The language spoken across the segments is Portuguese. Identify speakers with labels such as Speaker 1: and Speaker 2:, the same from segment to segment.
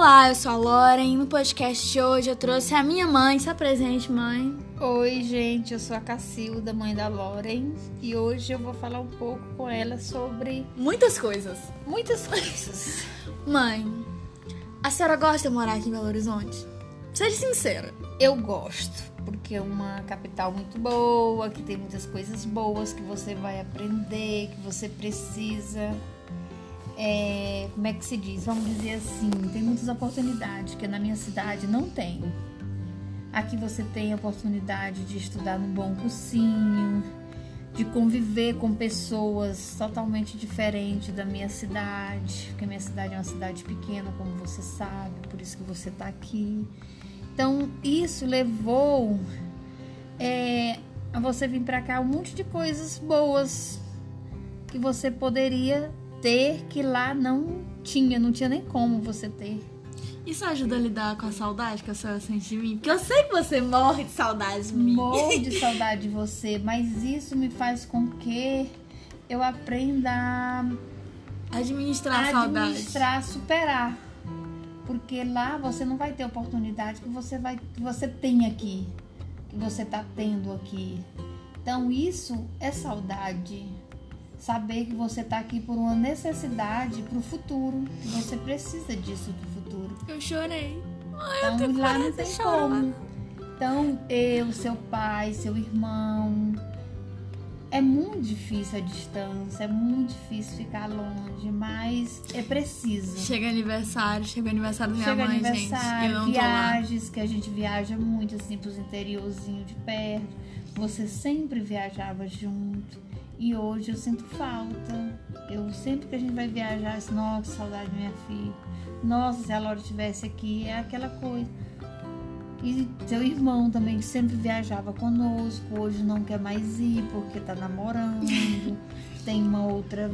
Speaker 1: Olá, eu sou a Loren. No podcast de hoje eu trouxe a minha mãe. Se apresente, mãe.
Speaker 2: Oi, gente, eu sou a Cacilda, mãe da Loren, e hoje eu vou falar um pouco com ela sobre
Speaker 1: Muitas coisas.
Speaker 2: muitas coisas.
Speaker 1: Mãe, a senhora gosta de morar aqui em Belo Horizonte? Seja sincera.
Speaker 2: Eu gosto, porque é uma capital muito boa, que tem muitas coisas boas que você vai aprender, que você precisa. É, como é que se diz? Vamos dizer assim, tem muitas oportunidades que na minha cidade não tem. Aqui você tem a oportunidade de estudar num bom cursinho, de conviver com pessoas totalmente diferentes da minha cidade, porque minha cidade é uma cidade pequena, como você sabe, por isso que você está aqui. Então, isso levou é, a você vir para cá um monte de coisas boas que você poderia ter que lá não tinha, não tinha nem como você ter.
Speaker 1: Isso ajuda a lidar com a saudade que a senhora sente de mim? Porque eu sei que você morre de saudade de mim.
Speaker 2: Morro de saudade de você, mas isso me faz com que eu aprenda a
Speaker 1: Administrar a saudade.
Speaker 2: administrar, superar. Porque lá você não vai ter oportunidade que você vai que você tem aqui, que você tá tendo aqui. Então isso é saudade. Saber que você tá aqui por uma necessidade pro futuro, que você precisa disso pro futuro.
Speaker 1: Eu chorei. Ai,
Speaker 2: Então
Speaker 1: eu
Speaker 2: lá não tem como. Então eu, seu pai, seu irmão. É muito difícil a distância, é muito difícil ficar longe, mas é preciso.
Speaker 1: Chega aniversário, chega o aniversário da minha
Speaker 2: Chega
Speaker 1: mãe,
Speaker 2: aniversário,
Speaker 1: gente. Eu
Speaker 2: viagens, que a gente viaja muito assim pros interiorzinhos de perto. Você sempre viajava junto. E hoje eu sinto falta. Eu sempre que a gente vai viajar, assim, nossa, saudade da minha filha. Nossa, se a Laura estivesse aqui, é aquela coisa. E seu irmão também que sempre viajava conosco, hoje não quer mais ir porque tá namorando, tem uma outra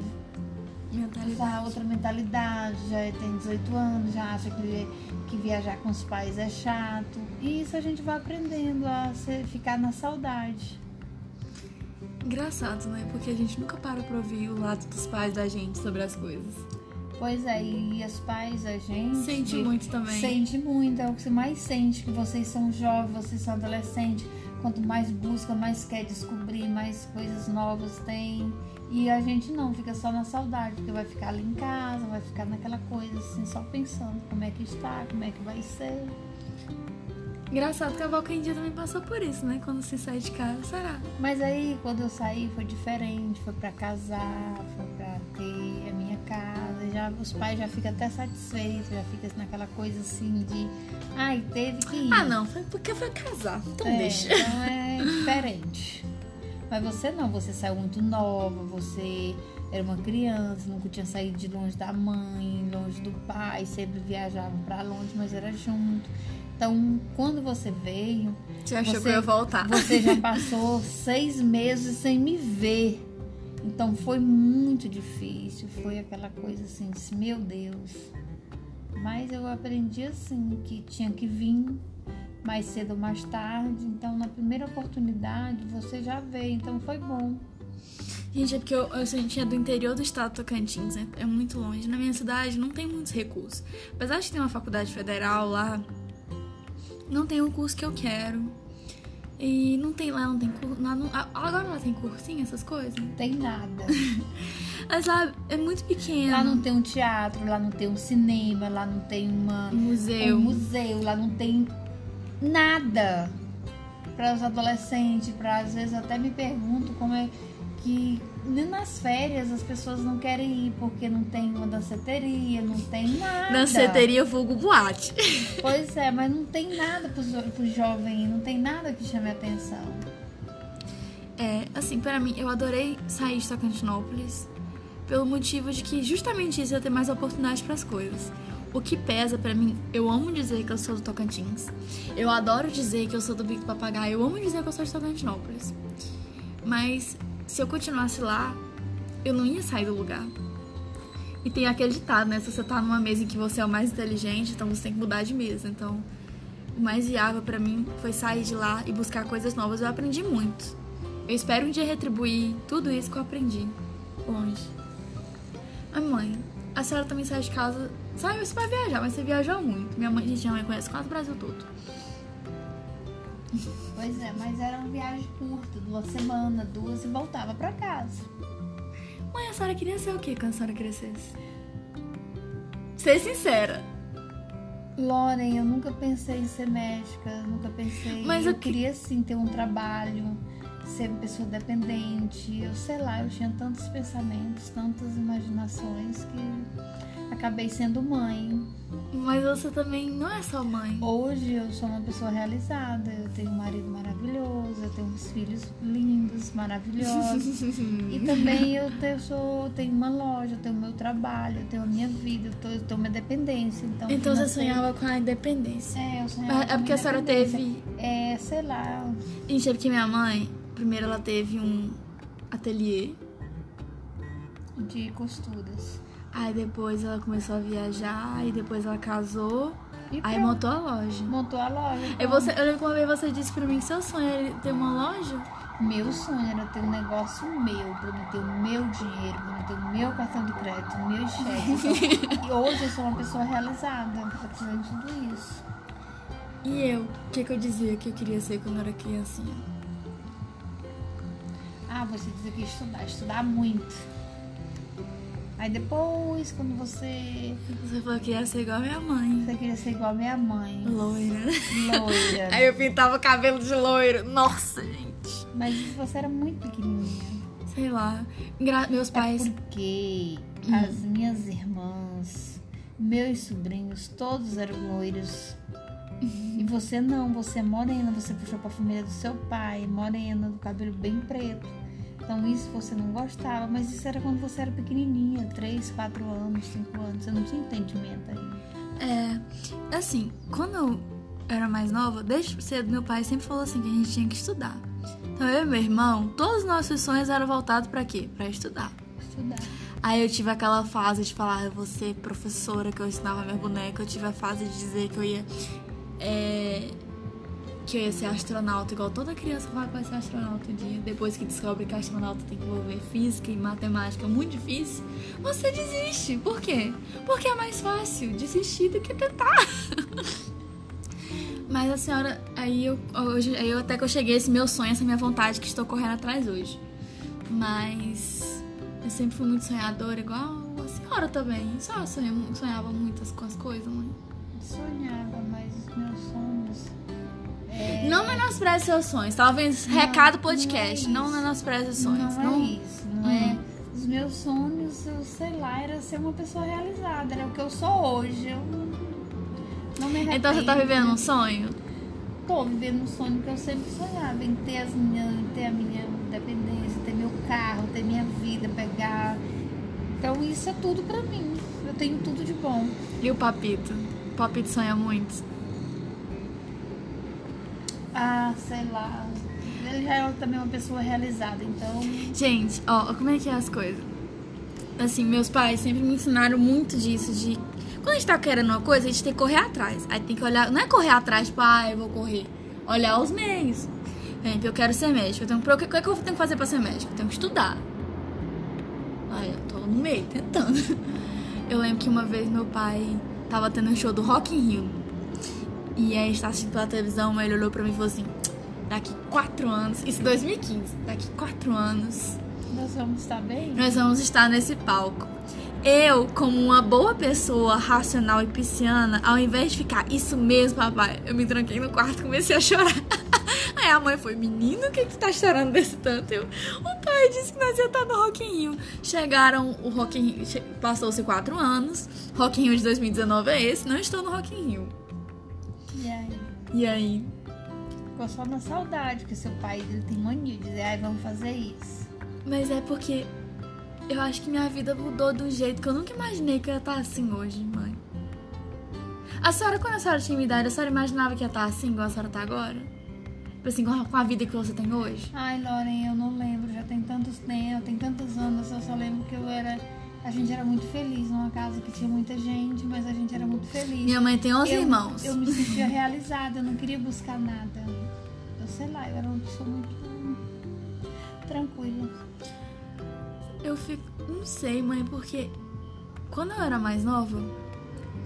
Speaker 1: Mentalidade.
Speaker 2: já outra mentalidade, já tem 18 anos, já acha que, que viajar com os pais é chato. E isso a gente vai aprendendo a ser- ficar na saudade.
Speaker 1: Engraçado, né? Porque a gente nunca para pra ouvir o lado dos pais da gente sobre as coisas.
Speaker 2: Pois é, e os pais, a gente.
Speaker 1: Sente muito também.
Speaker 2: Sente muito, é o que você mais sente, que vocês são jovens, vocês são adolescentes. Quanto mais busca, mais quer descobrir, mais coisas novas tem. E a gente não, fica só na saudade, porque vai ficar ali em casa, vai ficar naquela coisa assim, só pensando como é que está, como é que vai ser.
Speaker 1: Engraçado que a avó Candia também passou por isso, né? Quando se sai de casa, será?
Speaker 2: Mas aí, quando eu saí, foi diferente. Foi pra casar, foi pra ter a minha casa. Já, os pais já ficam até satisfeitos, já fica naquela coisa assim de... Ai, teve que ir.
Speaker 1: Ah, não. Foi porque foi casar. Então
Speaker 2: É,
Speaker 1: deixa.
Speaker 2: Então é diferente. Mas você não, você saiu muito nova, você era uma criança, nunca tinha saído de longe da mãe, longe do pai, sempre viajavam pra longe, mas era junto. Então, quando você veio,
Speaker 1: Você achou
Speaker 2: Você-
Speaker 1: que eu ia voltar?
Speaker 2: você já passou seis meses sem me ver. Então foi muito difícil. Foi aquela coisa assim, disse, meu Deus. Mas eu aprendi assim, que tinha que vir mais cedo ou mais tarde. Então na primeira oportunidade você já veio. Então foi bom.
Speaker 1: Gente, é porque eu, eu, a gente é do interior do estado do Tocantins, né? É muito longe. Na minha cidade não tem muitos recursos. Apesar de ter uma faculdade federal lá, não tem o curso que eu quero. E não tem lá, não tem curso. Agora lá tem cursinho, essas coisas.
Speaker 2: Não tem nada.
Speaker 1: Mas lá é muito pequeno.
Speaker 2: Lá não tem um teatro, lá não tem um cinema, lá não tem uma
Speaker 1: um museu.
Speaker 2: um museu, lá não tem nada para os adolescentes, para às vezes até me pergunto como é que nem nas férias as pessoas não querem ir porque não tem uma danceteria, não tem nada.
Speaker 1: Danceteria vulgo boate.
Speaker 2: Pois é, mas não tem nada para o jovem, não tem nada que chame a atenção.
Speaker 1: É, assim, pra mim, eu adorei sair de Tocantinópolis pelo motivo de que justamente isso ia ter mais oportunidade para as coisas. O que pesa pra mim, eu amo dizer que eu sou do Tocantins. Eu adoro dizer que eu sou do Bico do Papagaio. Eu amo dizer que eu sou de Tocantinópolis. Mas se eu continuasse lá, eu não ia sair do lugar. E tem aquele ditado, né? Se você tá numa mesa em que você é o mais inteligente, então você tem que mudar de mesa. Então, o mais viável pra mim foi sair de lá e buscar coisas novas. Eu aprendi muito. Eu espero um dia retribuir tudo isso que eu aprendi longe. Mas mãe, a senhora também saiu de casa Saiu isso pra viajar, mas você viajou muito. Minha mãe, gente, minha mãe conhece quase o Brasil todo.
Speaker 2: Pois é, mas era uma viagem curta, de uma semana, duas e voltava pra casa.
Speaker 1: Mãe, a senhora queria ser o quê quando a senhora crescesse? Ser sincera.
Speaker 2: Loren, eu nunca pensei em ser médica, nunca pensei.
Speaker 1: Mas
Speaker 2: eu
Speaker 1: que-
Speaker 2: queria sim ter um trabalho, ser pessoa dependente. Eu sei lá, eu tinha tantos pensamentos, tantas imaginações que acabei sendo mãe.
Speaker 1: Mas você também não é só mãe.
Speaker 2: Hoje eu sou uma pessoa realizada, eu tenho um marido maravilhoso, eu tenho uns filhos lindos, maravilhosos. E também eu tenho, sou, tenho uma loja, eu tenho meu trabalho, eu tenho a minha vida, eu, tô, eu tenho minha dependência. Então,
Speaker 1: Então você sonhava com a independência.
Speaker 2: É, eu sonhava
Speaker 1: É
Speaker 2: com
Speaker 1: porque a senhora teve.
Speaker 2: É, sei lá,
Speaker 1: Gente, é porque minha mãe, primeiro ela teve um ateliê.
Speaker 2: de costuras.
Speaker 1: Aí depois ela começou a viajar, aí depois ela casou,
Speaker 2: E
Speaker 1: aí
Speaker 2: pronto,
Speaker 1: montou a loja.
Speaker 2: montou a loja.
Speaker 1: Aí
Speaker 2: pronto.
Speaker 1: você, eu lembro que uma vez você disse pra mim que seu sonho era ter uma loja.
Speaker 2: Meu sonho era ter um negócio meu, pra eu ter o meu dinheiro, pra eu ter o meu cartão de crédito, o meu cheque. Então, e hoje eu sou uma pessoa realizada, apesar de tudo isso.
Speaker 1: E eu, o que, que eu dizia que eu queria ser quando eu era criancinha?
Speaker 2: Ah, você dizia que ia estudar, estudar muito. Aí depois, quando você.
Speaker 1: Você falou que ia ser igual a minha mãe.
Speaker 2: Você queria ser igual a minha mãe.
Speaker 1: Loira.
Speaker 2: Loira.
Speaker 1: Aí eu pintava o cabelo de loiro. Nossa, gente.
Speaker 2: Mas você era muito pequenininha.
Speaker 1: Sei lá. Gra- Meus pais.
Speaker 2: É porque as minhas irmãs, meus sobrinhos, todos eram loiros. E você não, você é morena, você puxou pra família do seu pai, morena, do cabelo bem preto. Então isso você não gostava, mas isso era quando você era pequenininha, 3, 4 anos, 5 anos, você não tinha entendimento ainda.
Speaker 1: É. Assim, quando eu era mais nova, desde cedo, meu pai sempre falou assim que a gente tinha que estudar. Então eu e meu irmão, todos os nossos sonhos eram voltados pra quê? Pra estudar.
Speaker 2: Estudar.
Speaker 1: Aí eu tive aquela fase de falar, eu vou ser professora, que eu ensinava minha boneca. Eu tive a fase de dizer que eu ia. é, que eu ia ser astronauta, igual toda criança fala que vai ser astronauta um dia. Depois que descobre que astronauta tem que envolver física e matemática muito difícil, você desiste. Por quê? Porque é mais fácil desistir do que tentar. Mas a senhora, aí eu, hoje, aí eu até que eu cheguei esse meu sonho, essa minha vontade que estou correndo atrás hoje. Mas eu sempre fui muito sonhadora, igual a senhora também. Só sonhava, sonhava muitas com as coisas, mãe.
Speaker 2: Sonhava, mas os meus sonhos. É,
Speaker 1: Não menospreze seus sonhos. Talvez recado podcast.
Speaker 2: não é
Speaker 1: Não,
Speaker 2: isso.
Speaker 1: menospreze os sonhos.
Speaker 2: Não, é isso, não é. Os meus sonhos, eu sei lá, era ser uma pessoa realizada, era o que eu sou hoje. Eu não me arrependo.
Speaker 1: Então você tá vivendo um sonho?
Speaker 2: Tô vivendo um sonho que eu sempre sonhava, em ter, as minhas, em ter a minha independência, ter meu carro, ter minha vida, pegar. Então isso é tudo pra mim. Eu tenho tudo de bom.
Speaker 1: E o Papito? O Papito sonha muito.
Speaker 2: Ah, sei lá. Ele já é também uma pessoa realizada, então.
Speaker 1: Gente, ó, como é que é as coisas? Assim, meus pais sempre me ensinaram muito disso, de quando a gente tá querendo uma coisa, a gente tem que correr atrás. Aí tem que olhar, não é correr atrás, tipo, ah, eu vou correr. Olhar os meios. Exemplo, eu quero ser médico. Eu tenho, o que, o que eu tenho que fazer pra ser médico? Eu tenho que estudar. Aí eu tô no meio, tentando. Eu lembro que uma vez meu pai tava tendo um show do Rock in Rio. E aí a gente tava assistindo pela televisão, ele olhou pra mim e falou assim, daqui quatro anos, isso em 2015, daqui quatro anos,
Speaker 2: Nós vamos estar bem?
Speaker 1: nós vamos estar nesse palco. Eu, como uma boa pessoa racional e pisciana, ao invés de ficar, isso mesmo, papai, eu me tranquei no quarto e comecei a chorar. Aí a mãe foi, menino, o que que tá chorando desse tanto? Eu, o pai disse que nós ia estar no Rock in Rio. Chegaram, o Rock in Rio, che- passou-se quatro anos, Rock in Rio de 2019 é esse, não estou no Rock in Rio.
Speaker 2: E aí? Ficou só na saudade, porque seu pai ele tem mania de dizer, ai, vamos fazer isso.
Speaker 1: Mas é porque eu acho que minha vida mudou de um jeito que eu nunca imaginei que eu ia estar assim hoje, mãe. A senhora, quando a senhora tinha minha idade, a senhora imaginava que ia estar assim, igual a senhora tá agora? Tipo assim, com a, com a vida que você tem hoje?
Speaker 2: Ai, Loren, eu não lembro, já tem tantos tempos, tem tantos anos, eu só lembro que eu era. A gente era muito feliz numa casa que tinha muita gente, mas a gente era muito feliz.
Speaker 1: Minha mãe tem 11
Speaker 2: eu,
Speaker 1: irmãos.
Speaker 2: Eu me sentia realizada, eu não queria buscar nada. Eu sei lá, eu era uma pessoa muito tranquila.
Speaker 1: Eu fico. Não sei, mãe, porque quando eu era mais nova,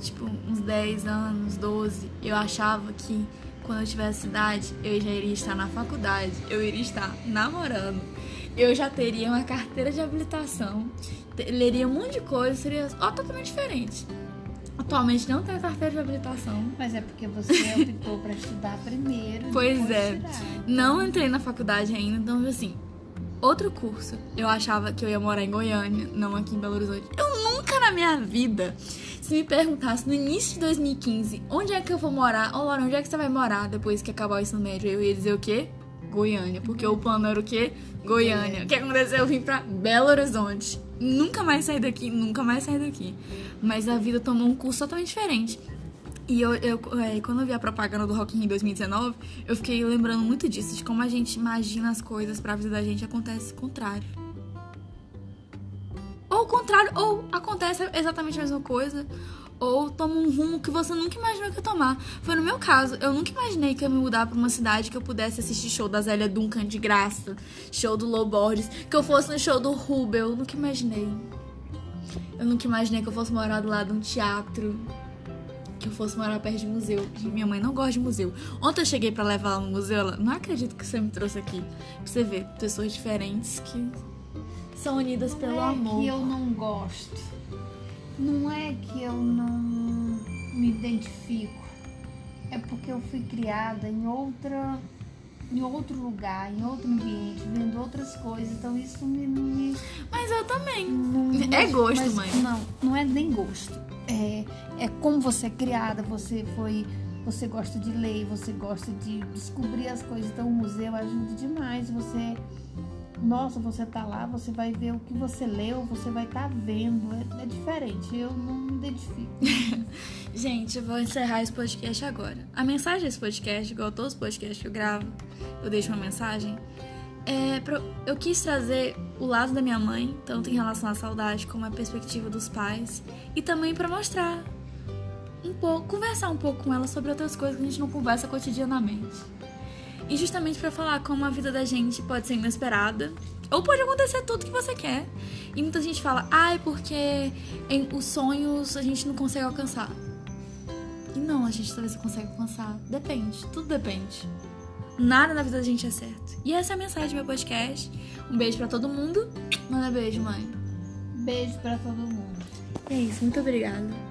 Speaker 1: tipo, uns 10 anos, 12, eu achava que quando eu tivesse idade, eu já iria estar na faculdade, eu iria estar namorando, eu já teria uma carteira de habilitação, leria um monte de coisa, seria ó, totalmente diferente. Atualmente não tenho carteira de habilitação.
Speaker 2: Mas é porque você optou para estudar primeiro.
Speaker 1: Pois é.
Speaker 2: Tirar.
Speaker 1: Não entrei na faculdade ainda, então assim, outro curso. Eu achava que eu ia morar em Goiânia, não aqui em Belo Horizonte. Eu nunca na minha vida, se me perguntasse no início de 2015, onde é que eu vou morar? Ô, Laura, onde é que você vai morar depois que acabar o ensino médio? Eu ia dizer o quê? Goiânia. Porque o plano era o quê? Goiânia. O que aconteceu? Eu vim pra Belo Horizonte. Nunca mais saí daqui, nunca mais saí daqui. Mas a vida tomou um curso totalmente diferente. E eu, eu é, quando eu vi a propaganda do Rock in Rio 2019, eu fiquei lembrando muito disso, de como a gente imagina as coisas pra vida da gente acontece o contrário. Ou o contrário, ou acontece exatamente a mesma coisa, ou toma um rumo que você nunca imaginou que ia tomar. Foi no meu caso, eu nunca imaginei que ia me mudar pra uma cidade que eu pudesse assistir show da Zélia Duncan de graça, show do Low Borges, que eu fosse no show do Rubel, eu nunca imaginei. Eu nunca imaginei que eu fosse morar do lado de um teatro, que eu fosse morar perto de museu. Minha mãe não gosta de museu. Ontem eu cheguei para levar ela no museu, ela, não acredito que você me trouxe aqui. Pra você ver, pessoas diferentes que são unidas pelo
Speaker 2: é
Speaker 1: amor.
Speaker 2: que eu não gosto. Não é que eu não me identifico. É porque eu fui criada em outra em outro lugar, em outro ambiente, vendo outras coisas. Então isso me, me
Speaker 1: Mas eu também.
Speaker 2: não,
Speaker 1: É gosto,
Speaker 2: mas
Speaker 1: mãe.
Speaker 2: Não, não é nem gosto. É, é como você é criada, você foi. Você gosta de ler, você gosta de descobrir as coisas. Então o museu ajuda demais. Você. Nossa, você tá lá, você vai ver o que você leu, você vai estar vendo. É, é diferente. Eu não me identifico.
Speaker 1: Gente, eu vou encerrar esse podcast agora. A mensagem desse podcast, igual todos os podcasts que eu gravo, eu deixo uma mensagem. É eu quis trazer o lado da minha mãe, tanto em relação à saudade como a perspectiva dos pais, e também pra mostrar um pouco, conversar um pouco com ela sobre outras coisas que a gente não conversa cotidianamente. E justamente pra falar como a vida da gente pode ser inesperada, ou pode acontecer tudo que você quer. E muita gente fala, ai, porque em, os sonhos a gente não consegue alcançar. E não, a gente talvez consegue alcançar. Depende, tudo depende. Nada na vida da gente é certo. E essa é a mensagem do meu podcast. Um beijo pra todo mundo. Manda beijo, mãe.
Speaker 2: Beijo pra todo mundo.
Speaker 1: É isso, muito obrigada.